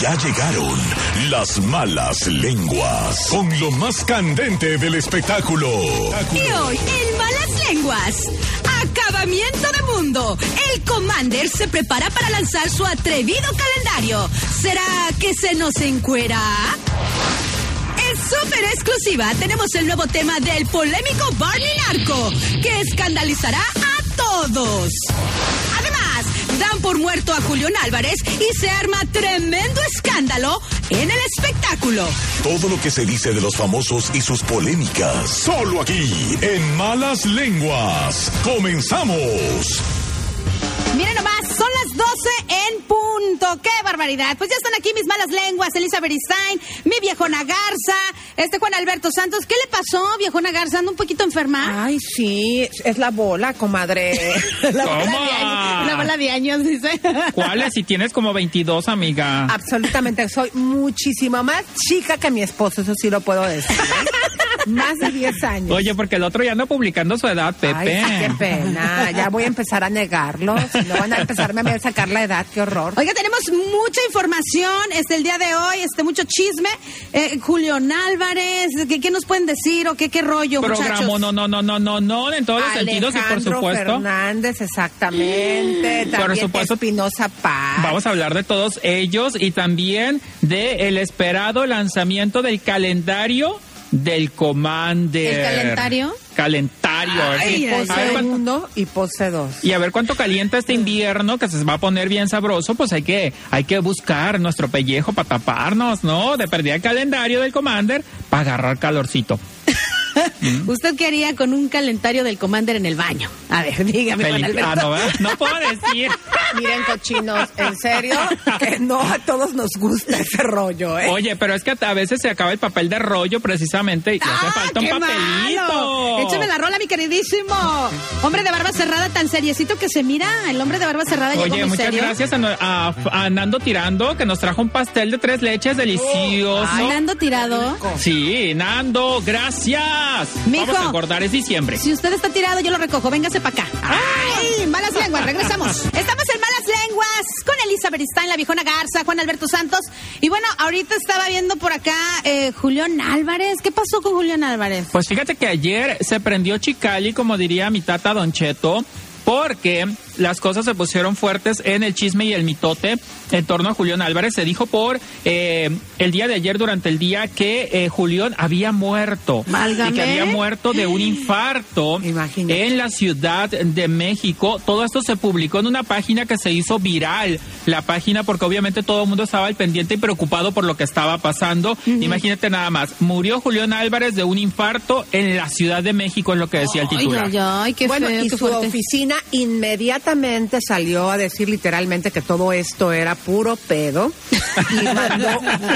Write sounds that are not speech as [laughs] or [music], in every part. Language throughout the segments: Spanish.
Ya llegaron las malas lenguas con lo más candente del espectáculo. Y hoy, en Malas Lenguas, acabamiento de mundo. El Commander se prepara para lanzar su atrevido calendario. ¿Será que se nos encuera? En súper exclusiva tenemos el nuevo tema del polémico Barney Narco, que escandalizará a todos. Dan por muerto a Julián Álvarez y se arma tremendo escándalo en el espectáculo. Todo lo que se dice de los famosos y sus polémicas, solo aquí, en Malas Lenguas. ¡Comenzamos! Miren nomás, son las 12 en. ¡Qué barbaridad! Pues ya están aquí mis malas lenguas, Elisa Beristain, mi viejona Garza, este Juan Alberto Santos. ¿Qué le pasó, viejona Garza? ¿Anda un poquito enferma? Ay, sí, es la bola, comadre. [laughs] La bola de años. La bola de años, dice. ¿Cuáles? Si tienes como 22, amiga. Absolutamente, soy muchísimo más chica que mi esposo, eso sí lo puedo decir. [laughs] más de 10 años. Oye, porque el otro ya anda publicando su edad, Pepe. Ay, qué pena. Ya voy a empezar a negarlo. Si no van a empezarme a sacar la edad, qué horror. Oiga, tenemos mucha información este el día de hoy, este mucho chisme. Eh, Julián Álvarez, ¿qué, qué nos pueden decir o qué, qué rollo, Programa, muchachos? no, no, no, no, no, no, en todos los sentidos y por supuesto. Fernández, exactamente. Por También supuesto. Espinosa Paz. Vamos a hablar de todos ellos y también de el esperado lanzamiento del calendario del Commander. ¿El calendario? Calentario. a ver Ay, si- ay, a ver Pose cuánto- uno y pose dos. Y a ver cuánto calienta este invierno, que se va a poner bien sabroso, pues hay que, hay que buscar nuestro pellejo para taparnos, ¿no? De perdida el calendario del Commander para agarrar calorcito. [laughs] ¿Usted qué haría con un calendario del Commander en el baño? A ver, dígame, Juan Alberto. ah, no, ¿verdad? no puedo decir. [laughs] Miren, cochinos, en serio, que no a todos nos gusta ese rollo, ¿eh? Oye, pero es que a veces se acaba el papel de rollo precisamente y hace ¡Ah, falta un qué papelito. malo! Échame la rola, mi queridísimo. Hombre de barba cerrada, tan seriecito que se mira. El hombre de barba cerrada Oye, muchas serio. gracias a, a- a Nando Tirando que nos trajo un pastel de tres leches delicioso. Ay, Nando tirado. Sí, Nando, gracias. Mijo. Vamos a acordar, es diciembre. Si usted está tirado, yo lo recojo. Véngase para acá. ¡Ay! Malas lenguas, regresamos. [laughs] Estamos en Malas Lenguas con Elisa Beristain, la viejona Garza, Juan Alberto Santos. Y bueno, ahorita estaba viendo por acá eh, Julián Álvarez. ¿Qué pasó con Julián Álvarez? Pues fíjate que ayer se prendió Chicali, como diría mi tata Don Cheto, porque las cosas se pusieron fuertes en el chisme y el mitote en torno a Julián Álvarez. Se dijo por eh, el día de ayer, durante el día, que eh, Julián había muerto. Válgame. Y que había muerto de un [gasps] infarto Imagínate. en la Ciudad de México. Todo esto se publicó en una página que se hizo viral. La página, porque obviamente todo el mundo estaba al pendiente y preocupado por lo que estaba pasando. Imagínate nada más. Murió Julián Álvarez de un infarto en la Ciudad de México, es lo que decía el titular. Ay, ay, ay, qué bueno, feo, y qué su fuerte. oficina salió a decir literalmente que todo esto era puro pedo y mandó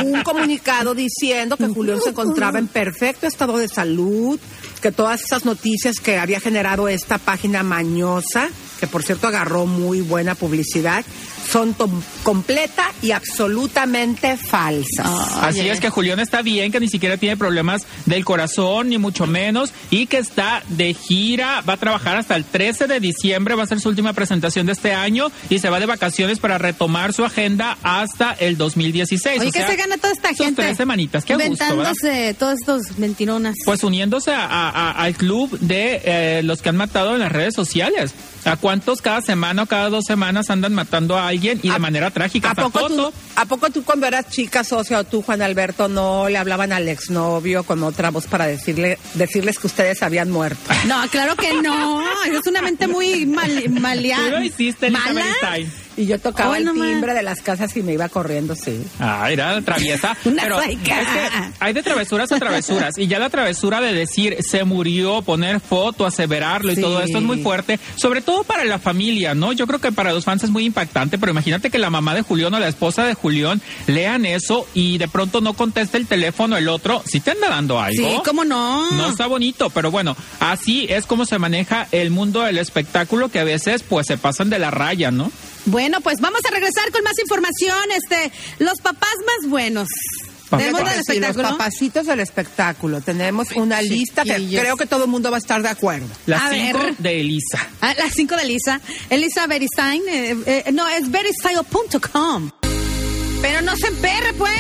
un comunicado diciendo que Julián se encontraba en perfecto estado de salud, que todas esas noticias que había generado esta página mañosa, que por cierto agarró muy buena publicidad, son completa y absolutamente falsas. Así Oye. es que Julián está bien, que ni siquiera tiene problemas del corazón, ni mucho menos, y que está de gira, va a trabajar hasta el 13 de diciembre, va a ser su última presentación de este año, y se va de vacaciones para retomar su agenda hasta el 2016. Oye, O ¿qué sea, se gana toda esta gente? tres semanitas, qué. Inventándose todos estos mentironas. Pues uniéndose a- a- a- al club de eh, los que han matado en las redes sociales. ¿A cuántos cada semana o cada dos semanas andan matando a alguien y de ¿A- manera trágica? ¿A poco, tú, Joto. ¿A poco tú cuando eras chica socia o tú, Juan Alberto, no le hablaban al exnovio con otra voz para decirle, decirles que ustedes habían muerto? No, claro que no. Es una mente muy mal, maleada. Tú lo hiciste, ¿Mala? Y yo tocaba el no timbre de las casas y me iba corriendo, sí. Ah, era traviesa. [laughs] Una pero es que hay de travesuras a travesuras. Y ya la travesura de decir se murió, poner foto, aseverarlo y Sí. todo esto es muy fuerte. Sobre todo para la familia, ¿no? Yo creo que para los fans es muy impactante. Pero imagínate que la mamá de Julián o la esposa de Julián lean eso y de pronto no conteste el teléfono el otro. Si te anda dando algo. Sí, ¿cómo no? No está bonito, pero bueno, así es como se maneja el mundo del espectáculo que a veces pues se pasan de la raya, ¿no? Bueno, pues vamos a regresar con más información. Este, los papás más buenos. Papás. Del Sí, los espectáculo. papacitos del espectáculo. Tenemos una lista que creo que todo el mundo va a estar de acuerdo. Las A cinco ver. de Elisa. Ah, las cinco de Elisa. Elisa Beristain. eh, eh, no, es beristain.com. Pero no se emperre, pues.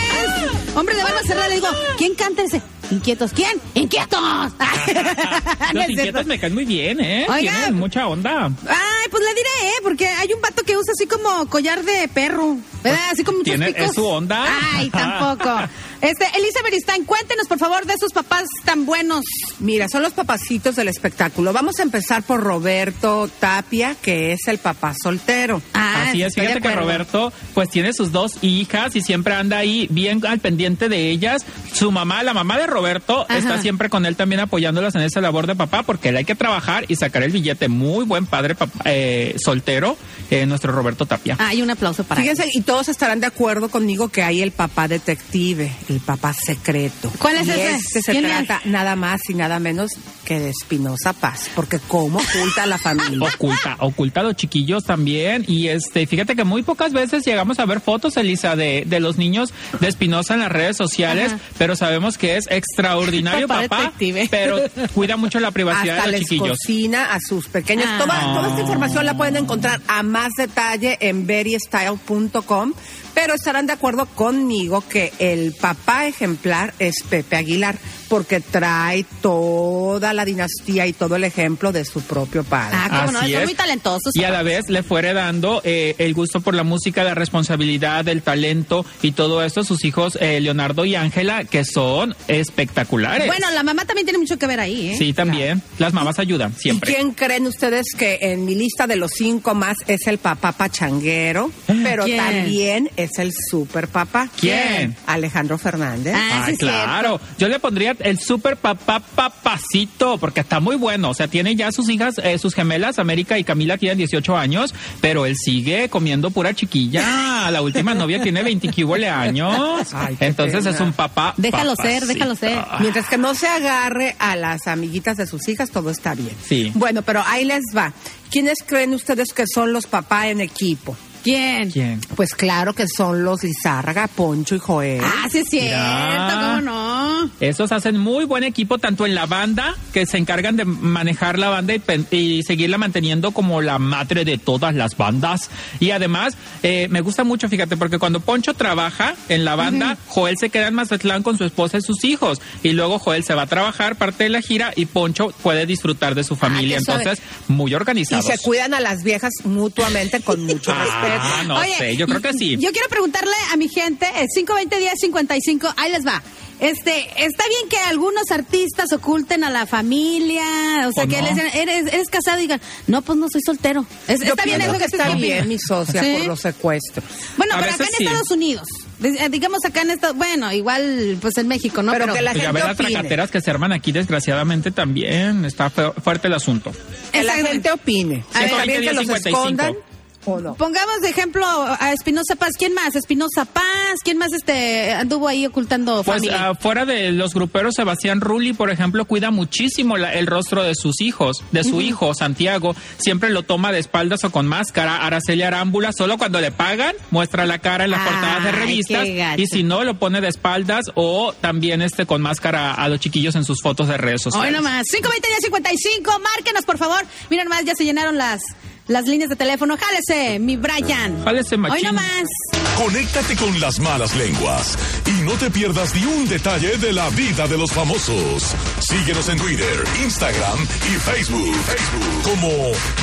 Hombre, le van a cerrar. Le digo, ¿quién canta ese? Inquietos. ¿Quién? ¡Inquietos! [laughs] Los [laughs] inquietos me caen muy bien, ¿eh? Oiga. Tienen mucha onda. Ay, pues le diré, ¿eh? Porque hay un vato que usa así como collar de perro. ¿Verdad? Así como muchos ¿Tiene- es su onda? Ay, tampoco. [laughs] Este, Elisa Beristain, cuéntenos, por favor, de esos papás tan buenos. Mira, son los papacitos del espectáculo. Vamos a empezar por Roberto Tapia, que es el papá soltero. Ah, Así es, fíjate que. Roberto pues tiene sus dos hijas y siempre anda ahí bien al pendiente de ellas. Su mamá, la mamá de Roberto, Ajá. está siempre con él también apoyándolas en esa labor de papá porque él hay que trabajar y sacar el billete. Muy buen padre papá, eh, soltero, eh, nuestro Roberto Tapia. Hay un aplauso para Fíjense, él. y todos estarán de acuerdo conmigo que hay el papá detective, el papá secreto. ¿Cuál es Y ese? Este se ¿Quién trata nada más y nada menos que de Espinosa Paz, porque cómo oculta a la familia. Oculta, oculta a los chiquillos también. Y este, fíjate que muy pocas veces llegamos a ver fotos, Elisa, de, de los niños de Espinosa en las redes sociales, Ajá. pero sabemos que es extraordinario [laughs] Papá papá, detective. pero [laughs] cuida mucho la privacidad Hasta de los les chiquillos. cocina a sus pequeños. Ah. Toda, toda esta información la pueden encontrar a más detalle en verystyle.com, pero estarán de acuerdo conmigo que el papá ejemplar es Pepe Aguilar, porque trae toda la dinastía y todo el ejemplo de su propio padre. Ah, cómo no, Así son es. muy talentosos. Y a la vez le fue heredando eh, el gusto por la música, la responsabilidad, el talento y todo esto a sus hijos eh, Leonardo y Ángela, que son espectaculares. Bueno, la mamá también tiene mucho que ver ahí, ¿eh? Sí, también. Las mamás ayudan, siempre. ¿Y quién creen ustedes que en mi lista de los cinco más es el papá pachanguero? Pero ¿Quién? también es el super papá. ¿Quién? Alejandro Fernández. Ah, Ah, sí, claro. Yo le pondría el super papá papacito, porque está muy bueno. O sea, tiene ya sus hijas, eh, sus gemelas, América y Camila, tienen 18 años, pero él sigue comiendo pura chiquilla. [laughs] La última novia tiene 20 años. [laughs] Ay, Entonces pena. es un papá. Déjalo ser, déjalo ser. Mientras que no se agarre a las amiguitas de sus hijas, todo está bien. Sí. Bueno, pero ahí les va. ¿Quiénes creen ustedes que son los papás en equipo? ¿Quién? ¿Quién? Pues claro que son los Lizárraga, Poncho y Joel. Ah, sí es cierto, Mira. ¿cómo no? Esos hacen muy buen equipo tanto en la banda, que se encargan de manejar la banda y, pen- y seguirla manteniendo como la madre de todas las bandas. Y además, eh, me gusta mucho, fíjate, porque cuando Poncho trabaja en la banda, Joel se queda en Mazatlán con su esposa y sus hijos. Y luego Joel se va a trabajar parte de la gira y Poncho puede disfrutar de su familia. Entonces, muy y organizados. se cuidan a las viejas mutuamente con mucho respeto. Ah, no Oye, sé, yo creo que sí. Yo quiero preguntarle a mi gente, el 520-1055, ahí les va. Este, está bien que algunos artistas oculten a la familia, o sea, ¿O que no? les digan, eres, eres casado y digan, no, pues no soy soltero. Es- está bien eso que está bien, conmigo. mi socia, ¿Sí? por los secuestros. Bueno, A pero acá en sí. Estados Unidos, eh, digamos acá en Estados, bueno, igual pues en México, ¿no? Pero que la Pues ya gente ves las opine. tracateras que se arman aquí, desgraciadamente también está feo- fuerte el asunto. Que la gente opine. A ver, Está bien que los 55. escondan o no. Pongamos de ejemplo a Espinosa Paz. ¿Quién más? Espinosa Paz. ¿Quién más este anduvo ahí ocultando Pues familia? ah, fuera de los gruperos, Sebastián Rulli, por ejemplo, cuida muchísimo la- el rostro de sus hijos, de su hijo Santiago. Siempre lo toma de espaldas o con máscara. Araceli Arámbula, solo cuando le pagan, muestra la cara en las portadas de revistas. Y si no, lo pone de espaldas o también este con máscara a los chiquillos en sus fotos de redes Hoy sociales. nomás. 520-1055. Márquenos, por favor. Miren nomás, ya se llenaron las, las líneas de teléfono. Jálese, mi Brian. Jálese, machín. Hoy nomás. Conéctate con las malas lenguas y no te pierdas ni un detalle de la vida de los famosos. Síguenos en Twitter, Instagram y Facebook. Facebook como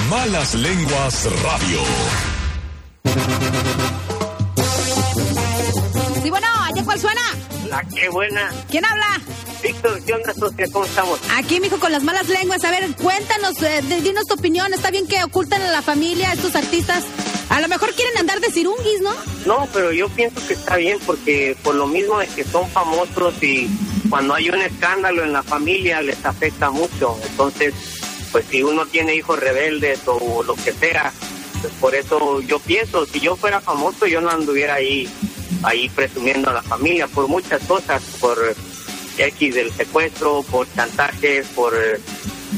Malas Lenguas Radio. Sí, bueno, ¿allá cuál suena? La que buena. ¿Quién habla? Víctor, ¿qué onda, socia? ¿Cómo estamos? Aquí, mijo, con las malas lenguas. A ver, cuéntanos, eh, dinos tu opinión. ¿Está bien que oculten a la familia estos artistas? A lo mejor quieren andar de cirunguis, ¿no? No, pero yo pienso que está bien porque por lo mismo de que son famosos y cuando hay un escándalo en la familia les afecta mucho. Entonces, pues si uno tiene hijos rebeldes o lo que sea, pues por eso yo pienso, si yo fuera famoso yo no anduviera ahí, ahí presumiendo a la familia por muchas cosas, por X del secuestro, por chantajes, por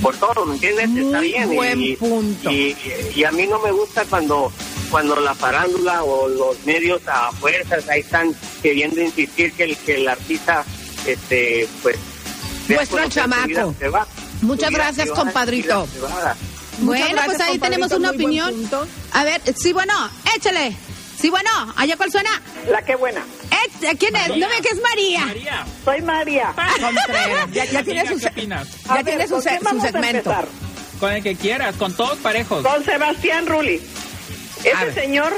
por todo, ¿me entiendes? Está bien. buen y, punto. Y, y a mí no me gusta cuando cuando la farándula o los medios a fuerzas ahí están queriendo insistir que el, que el artista, este, pues... su chamaco. privada, Muchas gracias, privada, compadrito. Bueno, pues ahí tenemos una muy opinión. A ver, sí, bueno, échale. Sí, bueno, ¿allá cuál suena? La que buena. Eh, ¿Quién es? No ve que es María. María. Soy María. Contreras. [laughs] Ya, ya tiene Amiga, su, ya ver, tiene su, ¿con se- quién su vamos a segmento. empezar? Con el que quieras, con todos parejos. Con Sebastián Rulli. Ese señor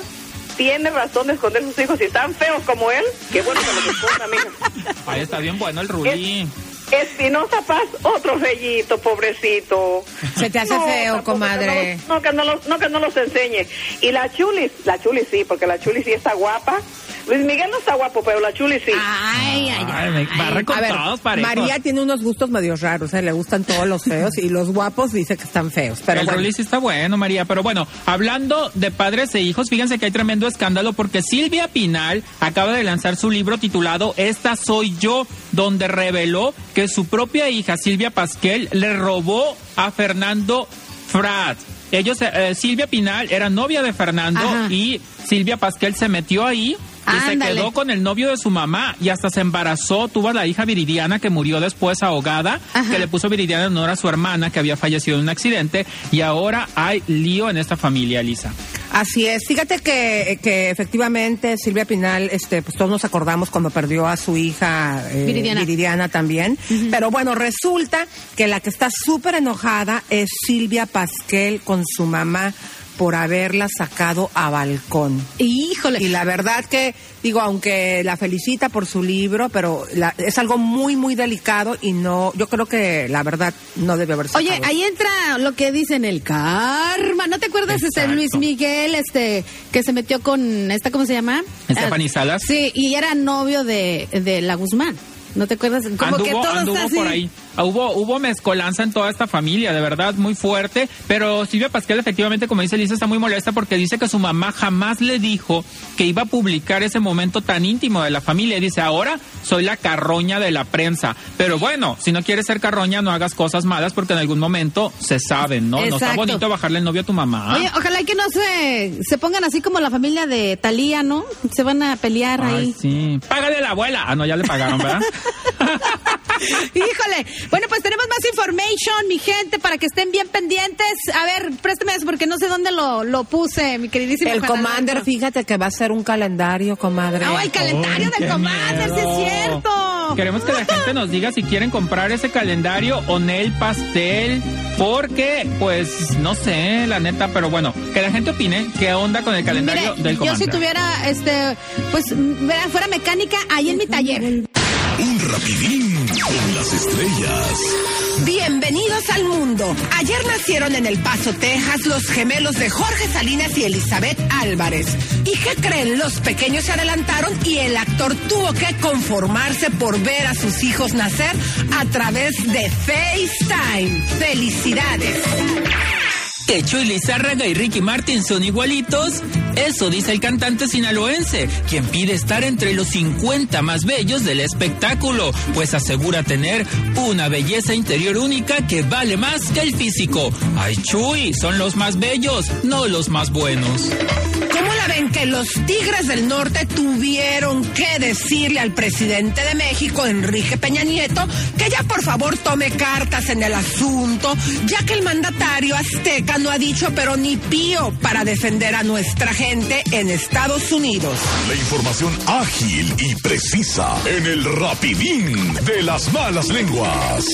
tiene razón de esconder sus hijos y tan feos como él. Qué bueno que los esposa, mija. Ahí está bien bueno el Rulí. Espinosa Paz, otro fellito, pobrecito. Se te hace feo, comadre. no, que no los, no, que no los enseñe. Y la Chulis, la Chulis sí, porque la Chulis sí está guapa. Luis Miguel no está guapo, pero la Chulis sí. Ay, ay, Ay, barre con A ver, todos parejos. María tiene unos gustos medio raros, ¿eh? le gustan todos los feos y los guapos dice que están feos. Pero el bueno. Sí está bueno, María. Pero bueno, hablando de padres e hijos, fíjense que hay tremendo escándalo porque Silvia Pinal acaba de lanzar su libro titulado Esta soy yo, donde reveló que su propia hija, Silvia Pasquel, le robó a Fernando Frat. Ellos, eh, Silvia Pinal era novia de Fernando Ajá. y Silvia Pasquel se metió ahí. Y se Ándale. quedó con el novio de su mamá y hasta se embarazó. Tuvo a la hija Viridiana que murió después ahogada, Ajá. que le puso Viridiana en honor a su hermana que había fallecido en un accidente. Y ahora hay lío en esta familia, Elisa. Así es. Fíjate que, que efectivamente Silvia Pinal, este, pues todos nos acordamos cuando perdió a su hija eh, Viridiana. también. Pero bueno, resulta que la que está súper enojada es Silvia Pasquel con su mamá por haberla sacado a balcón. Híjole. Y la verdad que, digo, aunque la felicita por su libro, pero la- es algo muy, muy delicado y no, yo creo que la verdad no debe haber sacado. Oye, ahí entra lo que dicen el karma. ¿No te acuerdas este Exacto. Luis Miguel, este, que se metió con esta, ¿cómo se llama? Stephanie Salas. Sí, y era novio de, de la Guzmán. ¿No te acuerdas? Como que todo anduvo está así. por ahí. Ah, Hubo, hubo mezcolanza en toda esta familia, de verdad, muy fuerte. Pero Silvia Pasquel, efectivamente, como dice Lisa, está muy molesta porque dice que su mamá jamás le dijo que iba a publicar ese momento tan íntimo de la familia. Y dice, ahora soy la carroña de la prensa. Pero bueno, si no quieres ser carroña, no hagas cosas malas porque en algún momento se saben, ¿no? No está bonito bajarle el novio a tu mamá. Oye, ojalá que no se, se pongan así como la familia de Talía, ¿no? Se van a pelear Ay, ahí. sí. Págale a la abuela. Ah, no, ya le pagaron, ¿verdad? [laughs] [laughs] Híjole. Bueno, pues tenemos más information, mi gente, para que estén bien pendientes. A ver, préstame eso porque no sé dónde lo, lo puse, mi queridísimo. El Juan Commander, Alberto. fíjate que va a ser un calendario, comadre. Ah, el calendario Ay, del Commander, sí es cierto. Queremos que la gente nos diga si quieren comprar ese calendario o Nel Pastel, porque, pues, no sé, la neta, pero bueno, que la gente opine qué onda con el calendario Mire, del yo si Commander. tuviera, este, pues, fuera mecánica, ahí en mi taller. Un rapidín con las estrellas. Bienvenidos al mundo. Ayer nacieron en El Paso, Texas, los gemelos de Jorge Salinas y Elizabeth Álvarez. ¿Y qué creen? Los pequeños se adelantaron y el actor tuvo que conformarse por ver a sus hijos nacer a través de FaceTime. ¡Felicidades! ¿Que Chuy Lizárraga y Ricky Martin son igualitos? Eso dice el cantante sinaloense, quien pide estar entre los 50 más bellos del espectáculo, pues asegura tener una belleza interior única que vale más que el físico. Ay, Chuy, son los más bellos, no los más buenos. ¿Cómo la ven que los Tigres del Norte tuvieron que decirle al presidente de México, Enrique Peña Nieto, que ya por favor tome cartas en el asunto, ya que el mandatario azteca no ha dicho pero ni pío para defender a nuestra gente en Estados Unidos? La información ágil y precisa en el rapidín de las malas lenguas.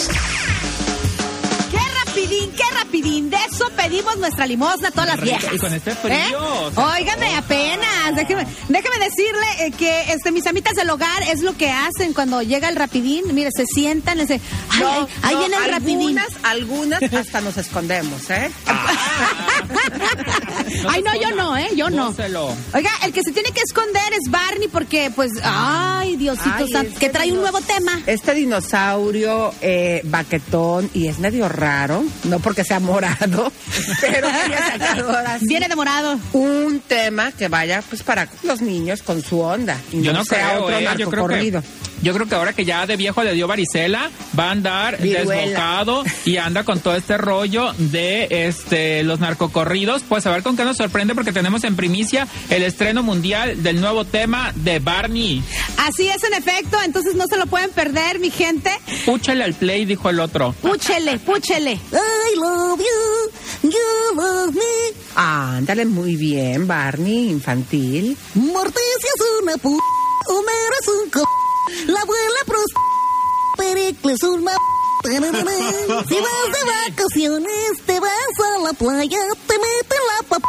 ¡Qué rapidín, qué rapidín! De eso pedimos nuestra limosna a todas las viejas. y con este frío, ¿Eh? o sea, Óigame, apenas. Déjeme, déjeme decirle eh, que este, mis amitas del hogar es lo que hacen cuando llega el rapidín. Mire, se sientan, les dice, ay, ay, ahí viene el rapidín. algunas hasta nos escondemos, ¿eh? [laughs] [laughs] Ay, no, yo no, ¿eh? Yo no. Oiga, el que se tiene que esconder es Barney porque, pues, ay, Diosito Ay, santo, este que trae un nuevo tema. Este dinosaurio eh, baquetón y es medio raro, no porque sea morado, [laughs] pero quería sacar ahora sí Viene de morado. un tema que vaya pues para los niños con su onda y Yo no, no sea otro eh, yo creo que narcocorrido. Yo creo que ahora que ya de viejo le dio varicela, va a andar Viruela. desbocado y anda con todo este rollo de este los narcocorridos. Pues a ver con qué nos sorprende porque tenemos en primicia el estreno mundial del nuevo tema de Barney. Así es, en efecto, entonces no se lo pueden perder, mi gente. Púchale al play, dijo el otro. Púchele, púchele. I love you, you love me. Ándale, muy bien, Barney, infantil. Morticia es una p... Homero es un co... La abuela pros... Pericles un ma... Si vas de vacaciones, te vas a la playa, te meten la pap...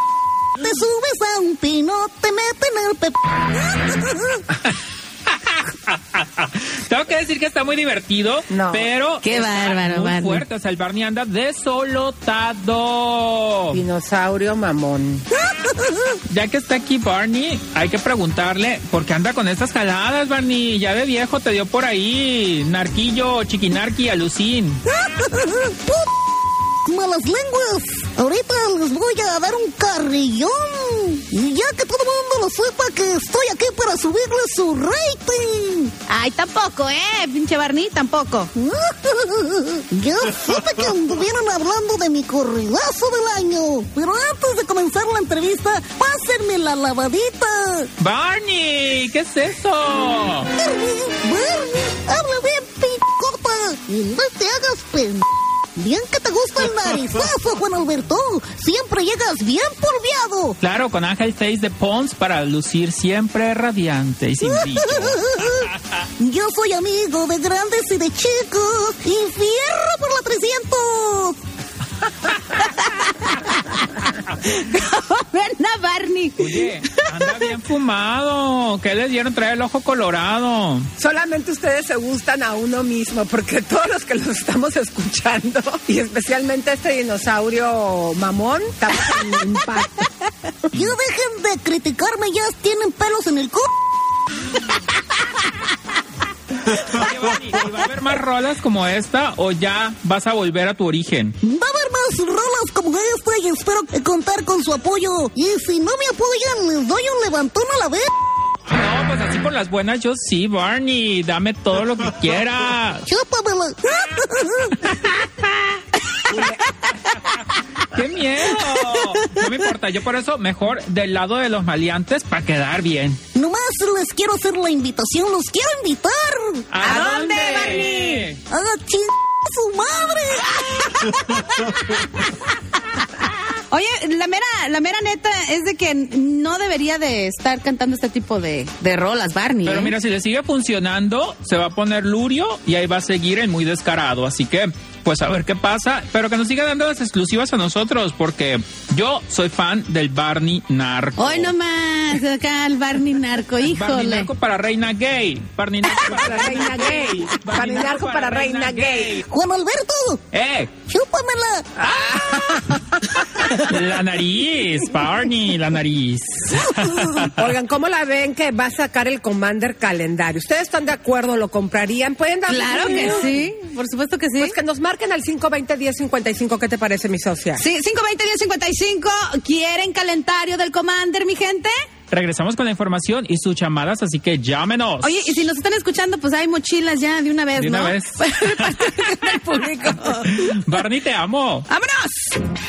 Te subes a un pino, te meten el pep... Tengo que decir que está muy divertido, No. pero Qué está bárbaro, muy Barney. fuerte. O sea, el Barney anda desolotado. Dinosaurio mamón. [laughs] Ya que está aquí Barney, hay que preguntarle por qué anda con estas jaladas, Barney. Ya de viejo te dio por ahí narquillo, chiquinarqui, alucín. [laughs] Malas lenguas. Ahorita les voy a dar un carrillón. Y ya que todo el mundo lo sepa que estoy aquí para subirle su rating. Ay, tampoco, ¿eh? Pinche Barney, tampoco. [laughs] Ya supe que anduvieron hablando de mi corridazo del año. Pero antes de comenzar la entrevista, pásenme la lavadita. Barney, ¿qué es eso? Barney, Barney, habla bien, picota. Y no te hagas pen... Bien que te gusta el [laughs] narizazo, Juan Alberto. Siempre llegas bien polviado. Claro, con Ángel Face de Pons para lucir siempre radiante y sin. [laughs] Yo soy amigo de grandes y de chicos. Y fierro por la 300. [laughs] Ven a Barney. Oye, anda bien fumado. ¿Qué le dieron traer el ojo colorado? Solamente ustedes se gustan a uno mismo, porque todos los que los estamos escuchando, y especialmente este dinosaurio mamón, estamos en impacto. Ya dejen de criticarme, ya tienen pelos en el cu. Oye, Barney, ¿y va a haber más rolas como esta o ya vas a volver a tu origen? Va a rolas como esta y espero contar con su apoyo. Y si no me apoyan, les doy un levantón a la vez. No, pues así por las buenas yo sí, Barney. Dame todo lo que [laughs] quieras. Chúpamela. [laughs] ¡Qué miedo! No me importa, yo por eso mejor del lado de los maleantes para quedar bien. Nomás les quiero hacer la invitación, los quiero invitar. ¿A, dónde, Barney? A ching su madre. Oye, la mera, la mera neta es de que no debería de estar cantando este tipo de, de rolas, Barney. Pero ¿eh? mira, si le sigue funcionando, se va a poner Lurio y ahí va a seguir el muy descarado. Así que, pues a ver qué pasa. Pero que nos siga dando las exclusivas a nosotros, porque yo soy fan del Barney Narco. Hoy nomás, acá el Barney narco, Barney híjole. Narco para reina gay. Barney Narco para reina gay. Barney Narco para reina gay. Juan Alberto, ¡Eh! chúpamela. La nariz, Barney, la nariz. [laughs] Oigan, ¿cómo la ven que va a sacar el Commander calendario? ¿Ustedes están de acuerdo? ¿Lo comprarían? ¿Pueden dar Claro que sí, por supuesto que sí. Pues que nos marquen al 520-1055. ¿Qué te parece, mi socia? Sí, 520-1055. ¿Quieren calendario del Commander, mi gente? Regresamos con la información y sus llamadas, así que llámenos. Oye, y si nos están escuchando, pues hay mochilas ya de una vez, De una ¿no? vez. [laughs] el público. [laughs] Barney, te amo. ¡Vámonos!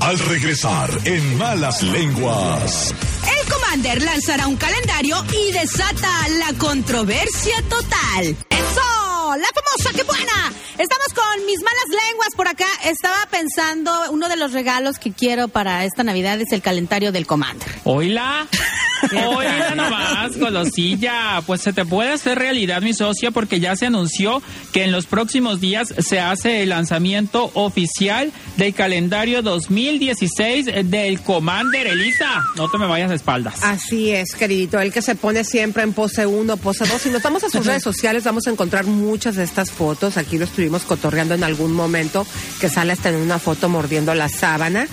Al regresar en Malas Lenguas. El Commander lanzará un calendario y desata la controversia total. ¡Eso! ¡La famosa, qué buena! Estamos con mis malas lenguas por acá. Estaba pensando, uno de los regalos que quiero para esta Navidad es el calendario del Commander. Oíla. [laughs] Oíla nomás, golosilla. Pues se te puede hacer realidad, mi socia, porque ya se anunció que en los próximos días se hace el lanzamiento oficial del calendario 2016 del Commander Elisa. No te me vayas de espaldas. Así es, queridito. El que se pone siempre en pose 1, pose 2. Si nos vamos a sus [laughs] redes sociales, vamos a encontrar muchas de estas fotos. Aquí lo estuvimos cotorreando en algún momento, que sale hasta en una foto mordiendo la sábana.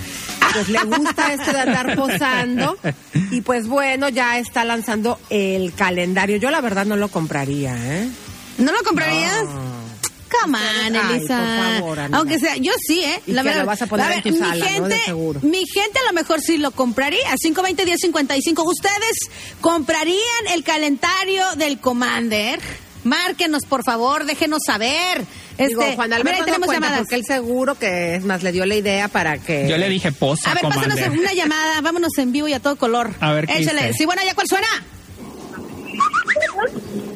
Pues le gusta esto de andar posando. Y pues bueno, ya está lanzando el calendario. Yo la verdad no lo compraría, ¿eh? ¿No lo comprarías? Come on, Ay, Elisa. por favor. Aunque sea, yo sí, ¿eh? Y que lo vas a poner en tu mi sala, ¿no? De gente, seguro. Mi gente a lo mejor sí lo compraría. 520-1055. ¿Ustedes comprarían el calendario del Commander? Márquenos, por favor, déjenos saber. Digo, Este, Juan mira, Alberto no tenemos cuenta llamadas. porque él seguro que, es más, le dio la idea para que... Yo le dije posa, A ver, pásanos Commander. una llamada. Vámonos en vivo y a todo color. A ver, ¿qué Échale. dice? Sí, bueno, ¿ya cuál suena?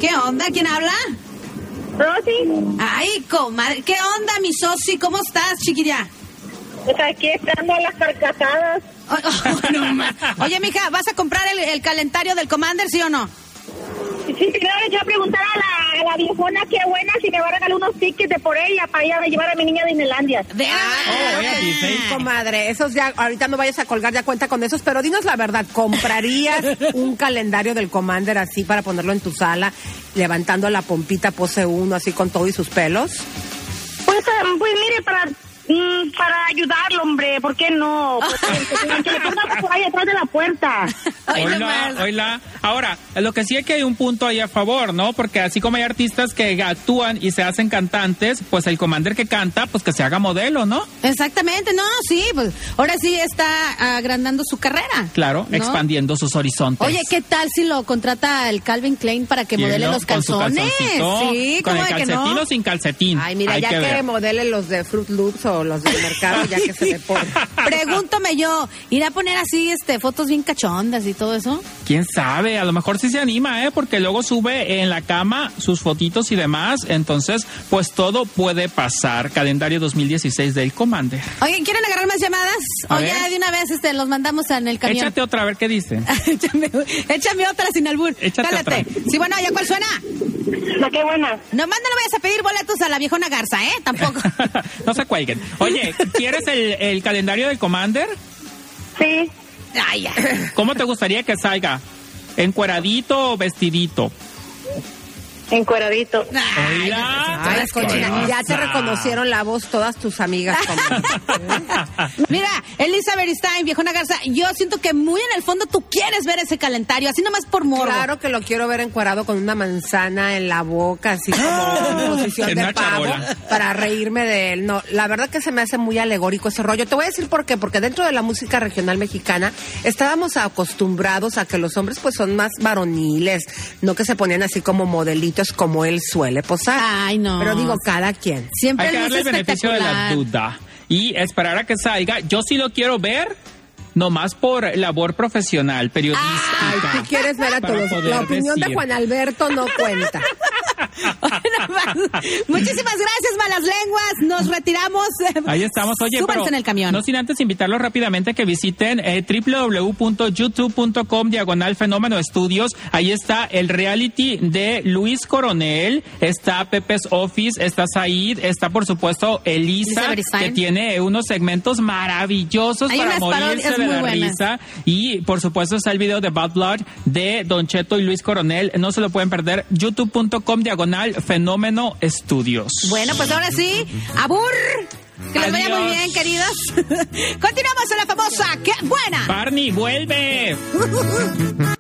¿Qué onda? ¿Quién habla? Rosy, Ay, comadre. ¿Qué onda, mi soci? ¿Cómo estás, chiquilla? Pues aquí esperando a las carcajadas. Oh, oh, [laughs] no más. Oye, mija, ¿vas a comprar el, el calendario del Commander, sí o no? Sí, primero le quiero preguntar a la, a la viejona qué buena si me va a regalar unos tickets de por ella para ir a llevar a mi niña de Disneylandia. De Oh, voy a Disney. Comadre, esos ya, ahorita no vayas a colgar ya cuenta con esos, pero dinos la verdad, ¿comprarías [laughs] un calendario del Commander así para ponerlo en tu sala, levantando la pompita pose uno así con todo y sus pelos? Pues, eh, pues mire, para, mm, para ayudarlo, hombre, ¿por qué no? Pues, que, que le ponga por ahí atrás de la puerta. Hola, hola. Ahora, lo que sí es que hay un punto ahí a favor, ¿no? Porque así como hay artistas que actúan y se hacen cantantes, pues el commander que canta, pues que se haga modelo, ¿no? Exactamente, no, sí, pues ahora sí está agrandando su carrera. Claro, ¿no? expandiendo sus horizontes. Oye, ¿qué tal si lo contrata el Calvin Klein para que modele ¿no? los Con su calzones? Sí, con ¿cómo el calcetín no? o sin calcetín. Ay, mira, Hay ya que, modele los de Fruit Loops o los del mercado, ya que se [laughs] le pone. Pregúntame yo, ¿irá a poner así este fotos bien cachondas y todo eso? ¿Quién sabe? A lo mejor sí se anima, ¿eh? Porque luego sube en la cama sus fotitos y demás. Entonces, pues todo puede pasar. Calendario 2016 del Commander. Oye, ¿quieren agarrar más llamadas? A o ver. ya de una vez este, los mandamos en el camión. Échate otra, a ver qué dice. [laughs] échame, échame otra sin albur. Échate Cálate. otra. Sí, bueno, ¿ya cuál suena? No, qué buena. Nomás no le vayas a pedir boletos a la viejona Garza, ¿eh? Tampoco. [laughs] no se cuelguen. Oye, ¿quieres el, el calendario del Commander? Sí. Ay. ¿Cómo te gustaría que salga? ¿Encueradito o vestidito? Encueradito. Ay. Ay, cochina, ya te reconocieron la voz todas tus amigas. [laughs] Mira, Elizabeth Stein, viejona Garza, yo siento que muy en el fondo tú quieres ver ese calendario, así nomás por morbo. Claro que lo quiero ver encuadrado con una manzana en la boca, así como [laughs] en posición En de pavo, para reírme de él. No, la verdad que se me hace muy alegórico ese rollo. Te voy a decir por qué, porque dentro de la música regional mexicana estábamos acostumbrados a que los hombres pues son más varoniles, no que se ponían así como modelitos como él suele posar. Ay, no. Pero digo, cada quien. Siempre Hay que darle el beneficio de la duda y esperar a que salga. Yo sí lo quiero ver, nomás por labor profesional, periodística. Ay, tú quieres ver a todos. La opinión de. Juan Alberto no cuenta. [laughs] Muchísimas gracias, malas lenguas. Nos retiramos. Ahí estamos, oye, pero en el camión. no sin antes invitarlos rápidamente a que visiten eh, www.youtube.com diagonal fenómeno estudios. Ahí está el reality de Luis Coronel, está Pepe's Office, está Said, está por supuesto Elisa, que tiene unos segmentos maravillosos Hay para morirse de la buenas. risa. Y por supuesto está el video de Bad Blood de Don Cheto y Luis Coronel. No se lo pueden perder. youtube.com diagonal fenómeno estudios. Bueno, pues ahora sí, abur. Que les vaya muy bien, queridos. [laughs] Continuamos en la famosa. ¡Qué buena! Barney, vuelve. [laughs]